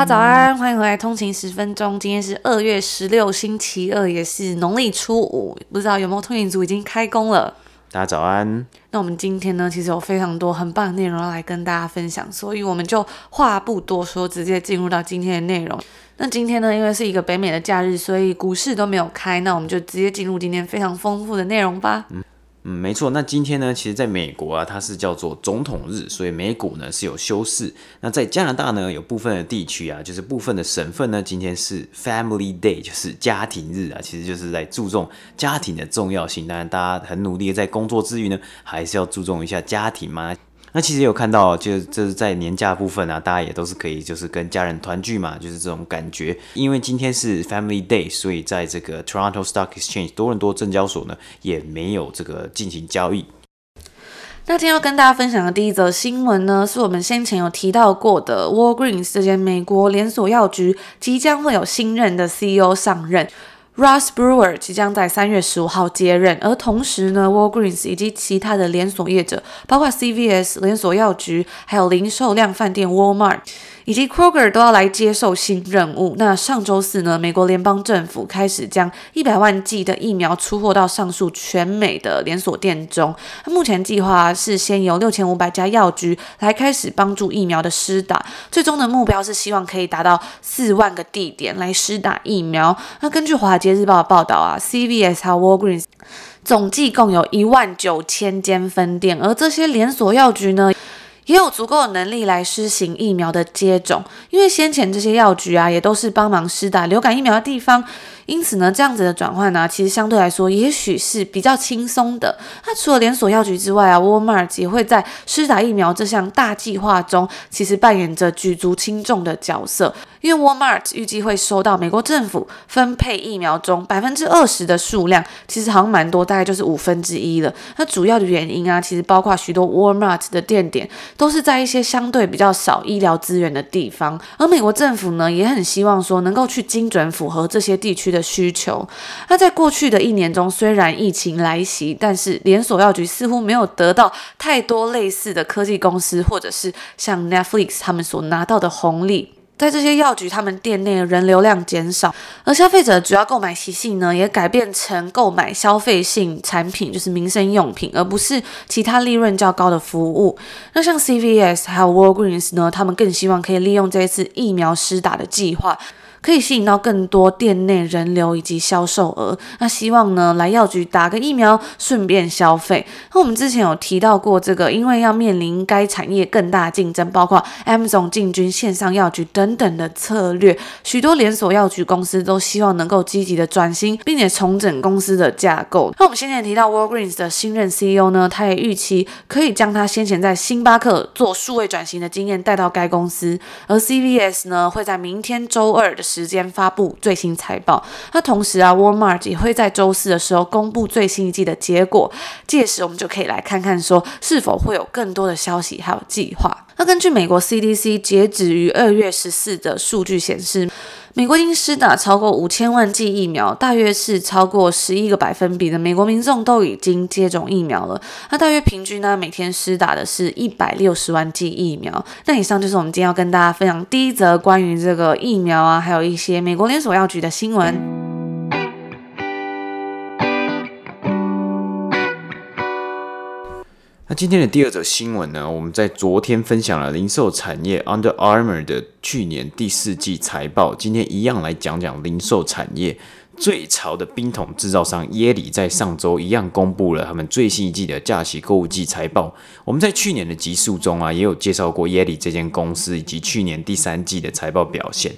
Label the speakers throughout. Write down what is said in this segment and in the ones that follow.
Speaker 1: 大家早安，欢迎回来通勤十分钟。今天是二月十六，星期二，也是农历初五。不知道有没有通勤族已经开工了？
Speaker 2: 大家早安。
Speaker 1: 那我们今天呢，其实有非常多很棒的内容要来跟大家分享，所以我们就话不多说，直接进入到今天的内容。那今天呢，因为是一个北美的假日，所以股市都没有开，那我们就直接进入今天非常丰富的内容吧。嗯
Speaker 2: 嗯，没错。那今天呢，其实在美国啊，它是叫做总统日，所以美股呢是有休市。那在加拿大呢，有部分的地区啊，就是部分的省份呢，今天是 Family Day，就是家庭日啊，其实就是在注重家庭的重要性。当然，大家很努力的在工作之余呢，还是要注重一下家庭嘛。那其实有看到，就就是在年假部分啊，大家也都是可以，就是跟家人团聚嘛，就是这种感觉。因为今天是 Family Day，所以在这个 Toronto Stock Exchange 多伦多证交所呢，也没有这个进行交易。
Speaker 1: 那今天要跟大家分享的第一则新闻呢，是我们先前有提到过的 Walgreens 这间美国连锁药局即将会有新任的 CEO 上任。Ross Brewer 即将在三月十五号接任，而同时呢，Walgreens 以及其他的连锁业者，包括 CVS 连锁药局，还有零售量饭店 Walmart。以及 Kroger 都要来接受新任务。那上周四呢，美国联邦政府开始将一百万剂的疫苗出货到上述全美的连锁店中。目前计划是先由六千五百家药局来开始帮助疫苗的施打，最终的目标是希望可以达到四万个地点来施打疫苗。那根据华尔街日报的报道啊，CVS 和 Walgreens 总计共有一万九千间分店，而这些连锁药局呢，也有足够的能力来施行疫苗的接种，因为先前这些药局啊，也都是帮忙施打流感疫苗的地方。因此呢，这样子的转换呢，其实相对来说也许是比较轻松的。那除了连锁药局之外啊，Walmart 也会在施打疫苗这项大计划中，其实扮演着举足轻重的角色。因为 Walmart 预计会收到美国政府分配疫苗中百分之二十的数量，其实好像蛮多，大概就是五分之一了。那主要的原因啊，其实包括许多 Walmart 的店点都是在一些相对比较少医疗资源的地方，而美国政府呢，也很希望说能够去精准符合这些地区的需求。那在过去的一年中，虽然疫情来袭，但是连锁药局似乎没有得到太多类似的科技公司或者是像 Netflix 他们所拿到的红利。在这些药局，他们店内人流量减少，而消费者主要购买习性呢，也改变成购买消费性产品，就是民生用品，而不是其他利润较高的服务。那像 CVS 还有 Walgreens 呢，他们更希望可以利用这一次疫苗施打的计划。可以吸引到更多店内人流以及销售额。那希望呢，来药局打个疫苗，顺便消费。那我们之前有提到过这个，因为要面临该产业更大竞争，包括 Amazon 进军线上药局等等的策略，许多连锁药局公司都希望能够积极的转型，并且重整公司的架构。那我们先前提到 Walgreens 的新任 CEO 呢，他也预期可以将他先前在星巴克做数位转型的经验带到该公司，而 CVS 呢，会在明天周二的时间发布最新财报，那同时啊，Walmart 也会在周四的时候公布最新一季的结果，届时我们就可以来看看说是否会有更多的消息还有计划。那根据美国 CDC 截止于二月十四的数据显示，美国已经施打超过五千万剂疫苗，大约是超过十一个百分比的美国民众都已经接种疫苗了。那大约平均呢，每天施打的是一百六十万剂疫苗。那以上就是我们今天要跟大家分享第一则关于这个疫苗啊，还有一些美国连锁药局的新闻。
Speaker 2: 那今天的第二则新闻呢，我们在昨天分享了零售产业 Under Armour 的去年第四季财报，今天一样来讲讲零售产业。最潮的冰桶制造商耶里在上周一样公布了他们最新一季的假期购物季财报。我们在去年的集数中啊，也有介绍过耶里这间公司以及去年第三季的财报表现。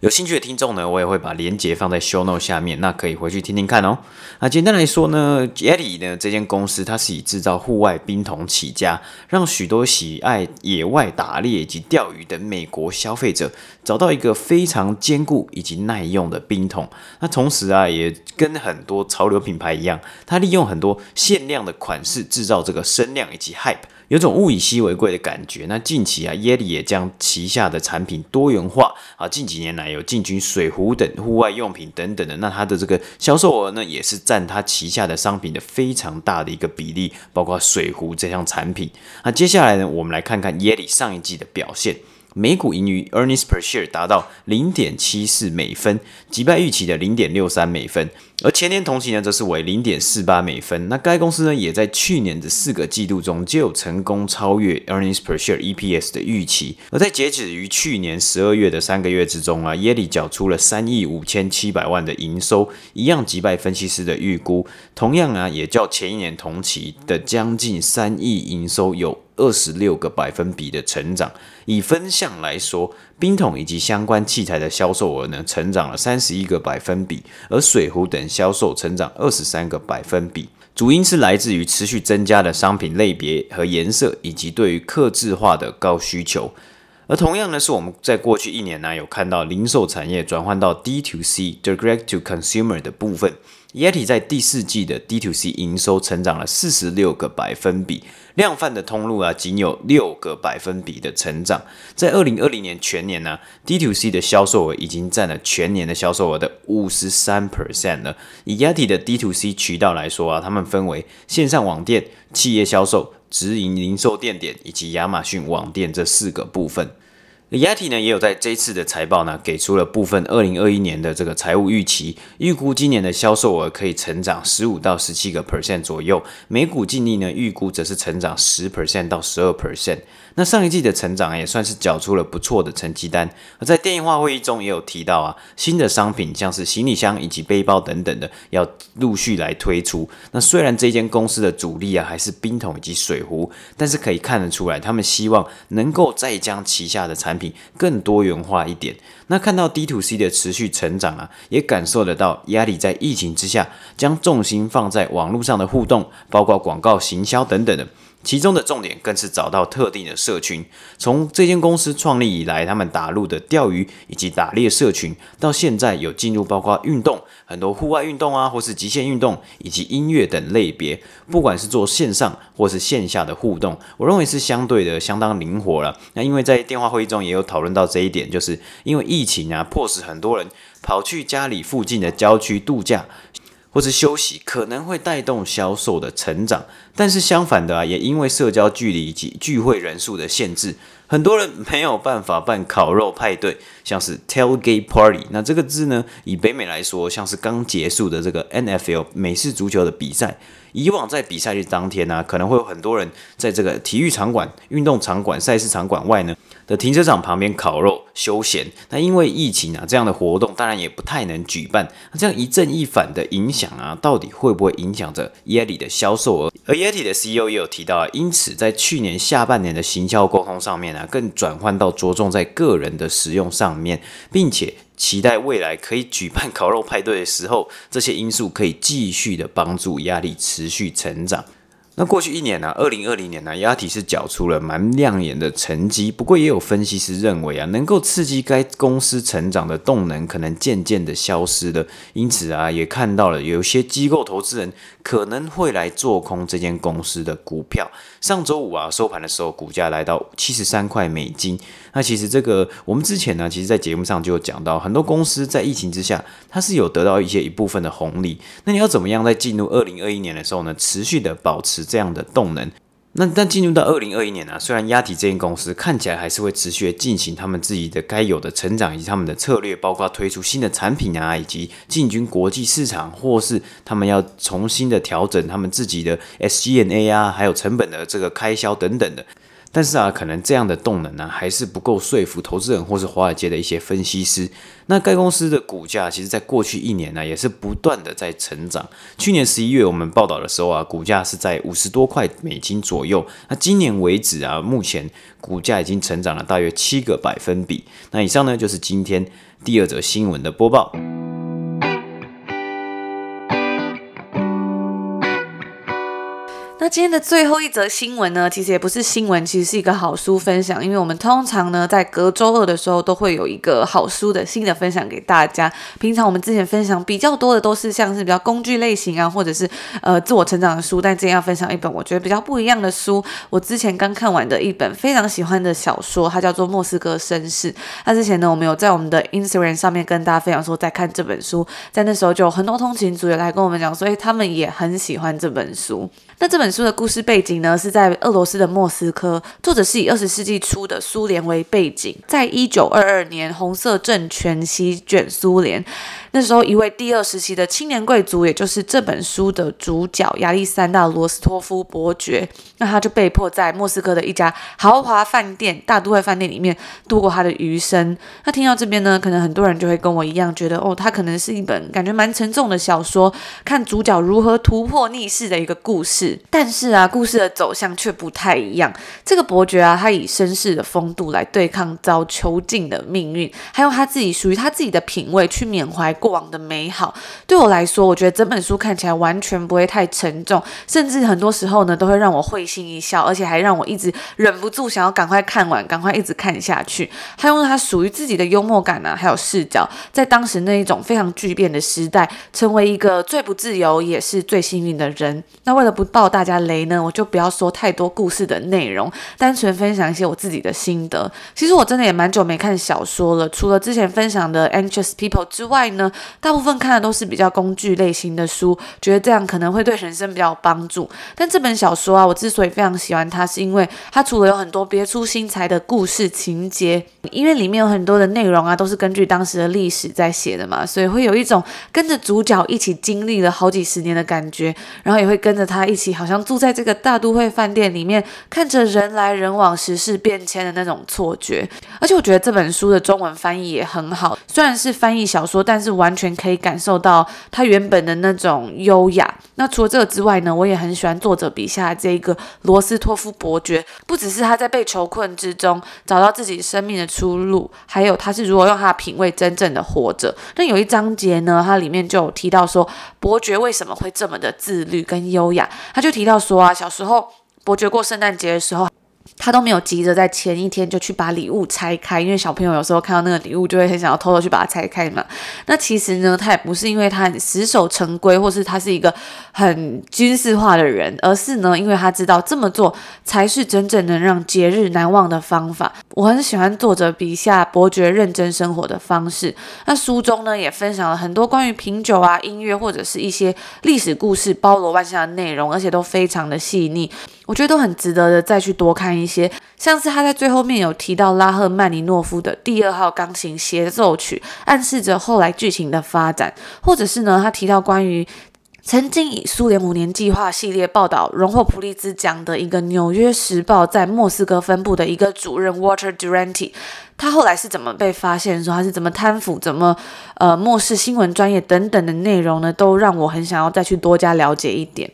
Speaker 2: 有兴趣的听众呢，我也会把链接放在 show note 下面，那可以回去听听看哦。那简单来说呢，YETI 呢这间公司它是以制造户外冰桶起家，让许多喜爱野外打猎以及钓鱼的美国消费者找到一个非常坚固以及耐用的冰桶。那同时啊，也跟很多潮流品牌一样，它利用很多限量的款式制造这个声量以及 hype。有种物以稀为贵的感觉。那近期啊，耶里也将旗下的产品多元化啊，近几年来有进军水壶等户外用品等等的。那它的这个销售额呢，也是占它旗下的商品的非常大的一个比例，包括水壶这项产品。那接下来呢，我们来看看耶里上一季的表现。每股盈余 earnings per share 达到零点七四美分，击败预期的零点六三美分，而前年同期呢，则是为零点四八美分。那该公司呢，也在去年的四个季度中就有成功超越 earnings per share EPS 的预期。而在截止于去年十二月的三个月之中啊，耶里缴出了三亿五千七百万的营收，一样击败分析师的预估，同样啊，也较前一年同期的将近三亿营收有二十六个百分比的成长，以分项来说，冰桶以及相关器材的销售额呢，成长了三十一个百分比，而水壶等销售成长二十三个百分比。主因是来自于持续增加的商品类别和颜色，以及对于客制化的高需求。而同样呢，是我们在过去一年呢，有看到零售产业转换到 D to C（Direct to Consumer） 的部分。YETI 在第四季的 D to C 营收成长了四十六个百分比，量贩的通路啊仅有六个百分比的成长。在二零二零年全年呢、，D to C 的销售额已经占了全年的销售额的五十三 percent 了。以 YETI 的 D to C 渠道来说啊，他们分为线上网店、企业销售、直营零售店点以及亚马逊网店这四个部分。YETI 呢也有在这次的财报呢给出了部分二零二一年的这个财务预期，预估今年的销售额可以成长十五到十七个 percent 左右，每股净利呢预估则是成长十 percent 到十二 percent。那上一季的成长也算是缴出了不错的成绩单。而在电话会议中也有提到啊，新的商品像是行李箱以及背包等等的要陆续来推出。那虽然这间公司的主力啊还是冰桶以及水壶，但是可以看得出来，他们希望能够再将旗下的产品更多元化一点。那看到 D to C 的持续成长啊，也感受得到压力在疫情之下，将重心放在网络上的互动，包括广告行销等等的。其中的重点更是找到特定的社群。从这间公司创立以来，他们打入的钓鱼以及打猎社群，到现在有进入包括运动、很多户外运动啊，或是极限运动以及音乐等类别。不管是做线上或是线下的互动，我认为是相对的相当灵活了。那因为在电话会议中也有讨论到这一点，就是因为疫情啊，迫使很多人跑去家里附近的郊区度假。或是休息可能会带动销售的成长，但是相反的啊，也因为社交距离以及聚会人数的限制，很多人没有办法办烤肉派对，像是 tailgate party。那这个字呢，以北美来说，像是刚结束的这个 NFL 美式足球的比赛。以往在比赛日当天呢、可能会有很多人在这个体育场馆、运动场馆、赛事场馆外呢的停车场旁边烤肉休闲。那因为疫情啊，这样的活动当然也不太能举办。那这样一正一反的影响啊，到底会不会影响着 YETI 的销售额？而 YETI 的 CEO 也有提到啊，因此在去年下半年的行销沟通上面呢、更转换到着重在个人的使用上面，并且。期待未来可以举办 烤肉派对的时候，这些因素可以继续的帮助压力持续成长。那过去一年呢、啊，二零二零年呢、啊，压体是缴出了蛮亮眼的成绩。不过也有分析师认为啊，能够刺激该公司成长的动能可能渐渐的消失了。因此啊，也看到了有些机构投资人可能会来做空这间公司的股票。上周五啊，收盘的时候，股价来到七十三块美金。那其实这个我们之前呢，其实在节目上就有讲到，很多公司在疫情之下，它是有得到一些一部分的红利。那你要怎么样在进入二零二一年的时候呢，持续的保持这样的动能？那但进入到二零二一年呢、啊，虽然亚体这间公司看起来还是会持续进行他们自己的该有的成长以及他们的策略，包括推出新的产品啊，以及进军国际市场，或是他们要重新的调整他们自己的 SG&A 啊，还有成本的这个开销等等的。但是啊，可能这样的动能呢、还是不够说服投资人或是华尔街的一些分析师。那该公司的股价，其实在过去一年呢、也是不断的在成长。去年十一月我们报道的时候啊，股价是在五十多块美金左右。那今年为止啊，目前股价已经成长了大约七个百分比。那以上呢，就是今天第二则新闻的播报。
Speaker 1: 那今天的最后一则新闻呢，其实也不是新闻，其实是一个好书分享。因为我们通常呢，在隔周二的时候，都会有一个好书的新的分享给大家。平常我们之前分享比较多的都是像是比较工具类型啊，或者是呃自我成长的书。但今天要分享一本我觉得比较不一样的书，我之前刚看完的一本非常喜欢的小说，它叫做《莫斯科绅士》。那之前呢，我们有在我们的 Instagram 上面跟大家分享说在看这本书，在那时候就有很多通勤族也来跟我们讲，所以他们也很喜欢这本书。那这本书的故事背景呢，是在俄罗斯的莫斯科。作者是以二十世纪初的苏联为背景，在一九二二年，红色政权席卷苏联。那时候，一位第二时期的青年贵族，也就是这本书的主角亚历山大·罗斯托夫伯爵，那他就被迫在莫斯科的一家豪华饭店——大都会饭店里面度过他的余生。那听到这边呢，可能很多人就会跟我一样，觉得哦，他可能是一本感觉蛮沉重的小说，看主角如何突破逆势的一个故事。但是啊，故事的走向却不太一样。这个伯爵啊，他以绅士的风度来对抗遭囚禁的命运，还用他自己属于他自己的品味去缅怀过往的美好。对我来说，我觉得整本书看起来完全不会太沉重，甚至很多时候呢，都会让我会心一笑，而且还让我一直忍不住想要赶快看完，赶快一直看下去。他用他属于自己的幽默感啊，还有视角，在当时那一种非常巨变的时代，成为一个最不自由也是最幸运的人。那为了不爆大家雷呢，我就不要说太多故事的内容，单纯分享一些我自己的心得。其实我真的也蛮久没看小说了，除了之前分享的《Anxious People》之外呢。大部分看的都是比较工具类型的书，觉得这样可能会对人生比较有帮助。但这本小说啊，我之所以非常喜欢它，是因为它除了有很多别出心裁的故事情节，因为里面有很多的内容啊，都是根据当时的历史在写的嘛，所以会有一种跟着主角一起经历了好几十年的感觉，然后也会跟着他一起，好像住在这个大都会饭店里面，看着人来人往、时事变迁的那种错觉。而且我觉得这本书的中文翻译也很好，虽然是翻译小说，但是完全可以感受到他原本的那种优雅。那除了这个之外呢，我也很喜欢作者笔下的这个罗斯托夫伯爵，不只是他在被囚困之中找到自己生命的出路，还有他是如何用他的品味真正的活着。那有一章节呢，它里面就有提到说，伯爵为什么会这么的自律跟优雅。他就提到说啊，小时候伯爵过圣诞节的时候。他都没有急着在前一天就去把礼物拆开，因为小朋友有时候看到那个礼物就会很想要偷偷去把它拆开嘛。那其实呢，他也不是因为他很死守成规，或是他是一个很军事化的人，而是呢，因为他知道这么做才是真正能让节日难忘的方法。我很喜欢作者笔下伯爵认真生活的方式。那书中呢，也分享了很多关于品酒啊、音乐或者是一些历史故事，包罗万象的内容，而且都非常的细腻。我觉得都很值得的，再去多看一些。像是他在最后面有提到拉赫曼尼诺夫的第二号钢琴协奏曲，暗示着后来剧情的发展，或者是呢，他提到关于曾经以苏联五年计划系列报道荣获普利兹奖的一个《纽约时报》在莫斯科分部的一个主任 Walter Duranty，他后来是怎么被发现，说他是怎么贪腐，怎么呃漠视新闻专业等等的内容呢，都让我很想要再去多加了解一点。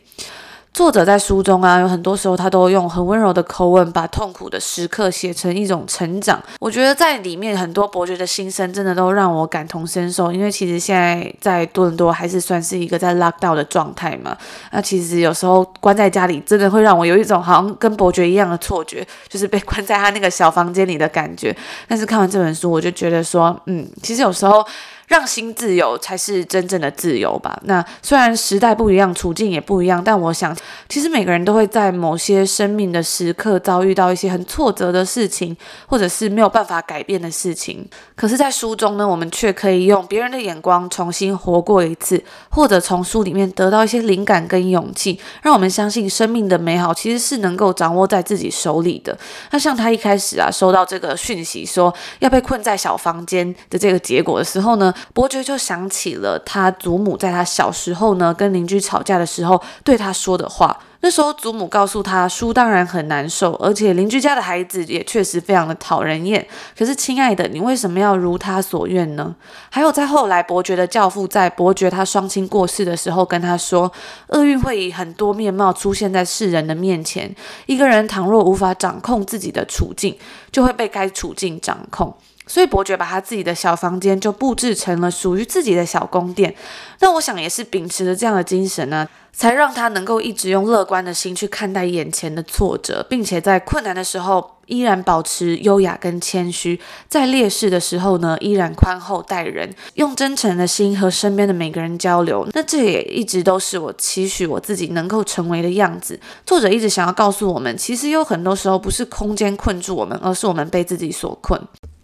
Speaker 1: 作者在书中啊，有很多时候他都用很温柔的口吻，把痛苦的时刻写成一种成长。我觉得在里面很多伯爵的心声，真的都让我感同身受。因为其实现在在多伦多还是算是一个在 lockdown 的状态嘛。那其实有时候关在家里，真的会让我有一种好像跟伯爵一样的错觉，就是被关在他那个小房间里的感觉。但是看完这本书，我就觉得说，嗯，其实有时候。让心自由才是真正的自由吧。那虽然时代不一样，处境也不一样，但我想，其实每个人都会在某些生命的时刻遭遇到一些很挫折的事情，或者是没有办法改变的事情。可是，在书中呢，我们却可以用别人的眼光重新活过一次，或者从书里面得到一些灵感跟勇气，让我们相信生命的美好其实是能够掌握在自己手里的。那像他一开始啊，收到这个讯息说要被困在小房间的这个结果的时候呢，伯爵就想起了他祖母在他小时候呢跟邻居吵架的时候对他说的话。那时候祖母告诉他，书当然很难受，而且邻居家的孩子也确实非常的讨人厌。可是，亲爱的，你为什么要如他所愿呢？还有，在后来，伯爵的教父在伯爵他双亲过世的时候跟他说，厄运会以很多面貌出现在世人的面前。一个人倘若无法掌控自己的处境，就会被该处境掌控。所以伯爵把他自己的小房间就布置成了属于自己的小宫殿。那我想也是秉持着这样的精神呢，才让他能够一直用乐观的心去看待眼前的挫折，并且在困难的时候依然保持优雅跟谦虚，在劣势的时候呢，依然宽厚待人，用真诚的心和身边的每个人交流。那这也一直都是我期许我自己能够成为的样子。作者一直想要告诉我们，其实有很多时候不是空间困住我们，而是我们被自己所困。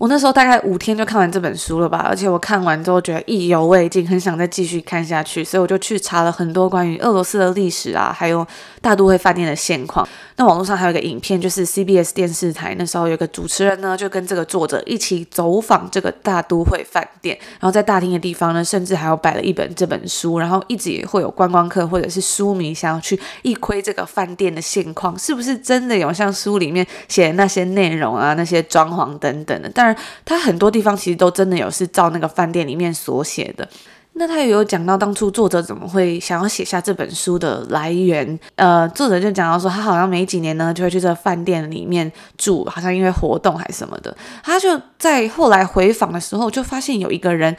Speaker 1: 我那时候大概五天就看完这本书了吧，而且我看完之后觉得意犹未尽，很想再继续看下去，所以我就去查了很多关于俄罗斯的历史啊，还有大都会饭店的现况。那网络上还有一个影片，就是 CBS 电视台那时候有个主持人呢，就跟这个作者一起走访这个大都会饭店，然后在大厅的地方呢，甚至还有摆了一本这本书，然后一直也会有观光客或者是书迷想要去一窥这个饭店的现况，是不是真的有像书里面写的那些内容啊，那些装潢等等的？当然，他很多地方其实都真的有是照那个饭店里面所写的。那他也有讲到当初作者怎么会想要写下这本书的来源，呃，作者就讲到说，他好像每几年呢就会去这个饭店里面住，好像因为活动还是什么的，他就在后来回访的时候就发现有一个人，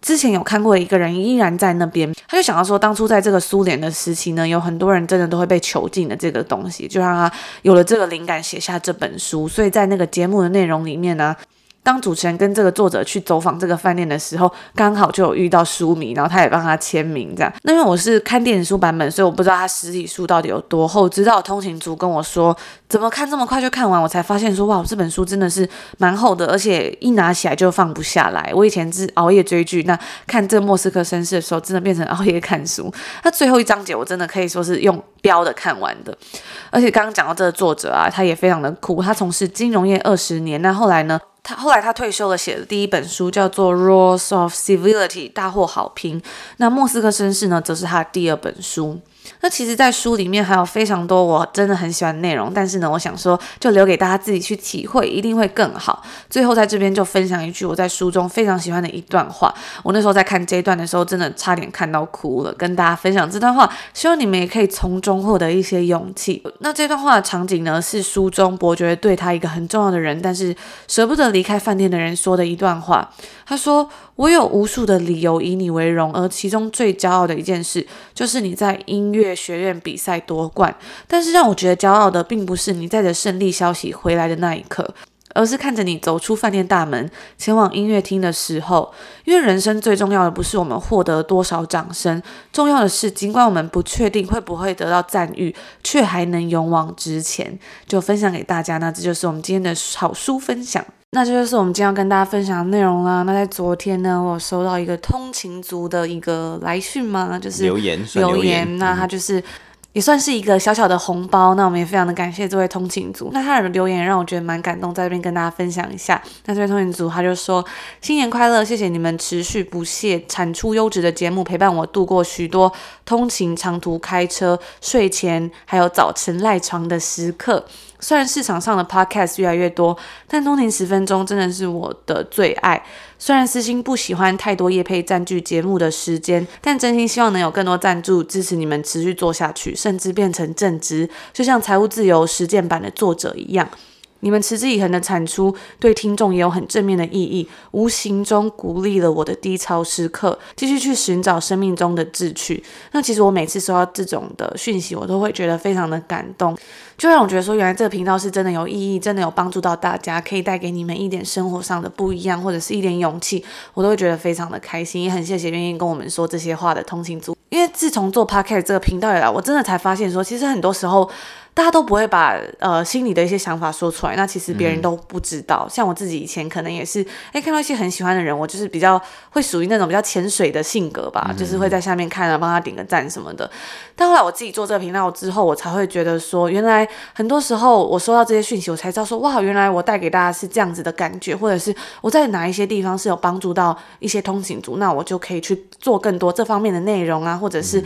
Speaker 1: 之前有看过一个人依然在那边，他就想到说，当初在这个苏联的时期呢，有很多人真的都会被囚禁的这个东西，就让他有了这个灵感写下这本书，所以在那个节目的内容里面呢。当主持人跟这个作者去走访这个饭店的时候，刚好就有遇到书迷，然后他也帮他签名，这样。那因为我是看电子书版本，所以我不知道他实体书到底有多厚。直到通勤族跟我说，怎么看这么快就看完，我才发现说，哇，这本书真的是蛮厚的，而且一拿起来就放不下来。我以前是熬夜追剧，那看这莫斯科绅士的时候，真的变成熬夜看书。那最后一章节，我真的可以说是用飙的看完的。而且刚刚讲到这个作者啊，他也非常的酷，他从事金融业二十年，那后来呢？他后来他退休了，写的第一本书叫做《Rules of Civility》，大获好评。那莫斯科绅士呢，则是他的第二本书。那其实，在书里面还有非常多我真的很喜欢内容，但是呢，我想说，就留给大家自己去体会，一定会更好。最后，在这边就分享一句我在书中非常喜欢的一段话。我那时候在看这一段的时候，真的差点看到哭了，跟大家分享这段话，希望你们也可以从中获得一些勇气。那这段话的场景呢，是书中伯爵对他一个很重要的人，但是舍不得离开饭店的人说的一段话。他说：“我有无数的理由以你为荣，而其中最骄傲的一件事，就是你在音乐学院比赛夺冠。但是让我觉得骄傲的，并不是你带着胜利消息回来的那一刻。”而是看着你走出饭店大门，前往音乐厅的时候，因为人生最重要的不是我们获得多少掌声，重要的是，尽管我们不确定会不会得到赞誉，却还能勇往直前。就分享给大家，那这就是我们今天的好书分享。那这就是我们今天要跟大家分享的内容啦。那在昨天呢，我收到一个通勤族的一个来讯嘛，就是留言，留言，那他就是。也算是一个小小的红包，那我们也非常的感谢这位通勤族。那他的留言让我觉得蛮感动，在这边跟大家分享一下。那这位通勤族他就说：“新年快乐，谢谢你们持续不懈产出优质的节目，陪伴我度过许多通勤、长途开车、睡前还有早晨赖床的时刻。”虽然市场上的 podcast 越来越多，但通勤十分钟真的是我的最爱。虽然私心不喜欢太多业配占据节目的时间，但真心希望能有更多赞助支持你们持续做下去，甚至变成正职，就像财务自由实践版的作者一样。你们持之以恒的产出，对听众也有很正面的意义，无形中鼓励了我的低潮时刻，继续去寻找生命中的志趣。那其实我每次收到这种的讯息，我都会觉得非常的感动，就让我觉得说，原来这个频道是真的有意义，真的有帮助到大家，可以带给你们一点生活上的不一样，或者是一点勇气，我都会觉得非常的开心，也很谢谢愿意跟我们说这些话的通勤族。因为自从做 Podcast 这个频道以来，我真的才发现说，其实很多时候。大家都不会把呃心里的一些想法说出来，那其实别人都不知道。嗯、像我自己以前可能也是，哎，看到一些很喜欢的人，我就是比较会属于那种比较潜水的性格吧，嗯、就是会在下面看啊，帮他点个赞什么的。但后来我自己做这个频道之后，我才会觉得说，原来很多时候我收到这些讯息，我才知道说，哇，原来我带给大家是这样子的感觉，或者是我在哪一些地方是有帮助到一些通行族，那我就可以去做更多这方面的内容啊，或者是。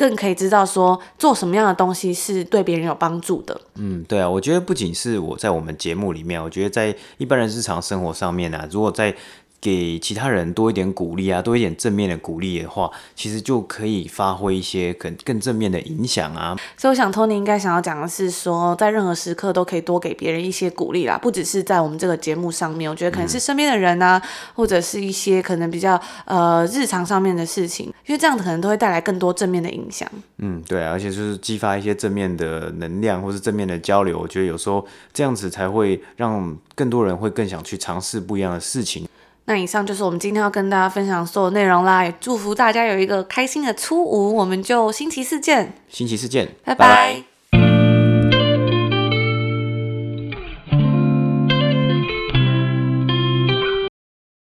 Speaker 1: 更可以知道说做什么样的东西是对别人有帮助的。
Speaker 2: 嗯，对啊，我觉得不仅是我在我们节目里面，我觉得在一般人日常生活上面呢，如果在给其他人多一点鼓励啊，多一点正面的鼓励的话，其实就可以发挥一些更更正面的影响啊。
Speaker 1: 所以我想，Tony 应该想要讲的是说，在任何时刻都可以多给别人一些鼓励啦，不只是在我们这个节目上面，我觉得可能是身边的人啊，嗯、或者是一些可能比较呃日常上面的事情，因为这样子可能都会带来更多正面的影响。
Speaker 2: 嗯，对啊，而且就是激发一些正面的能量，或是正面的交流，我觉得有时候这样子才会让更多人会更想去尝试不一样的事情。
Speaker 1: 那以上就是我们今天要跟大家分享的所有内容啦，也祝福大家有一个开心的初五，我们就星期四见。
Speaker 2: 星期四见，
Speaker 1: 拜拜。拜拜。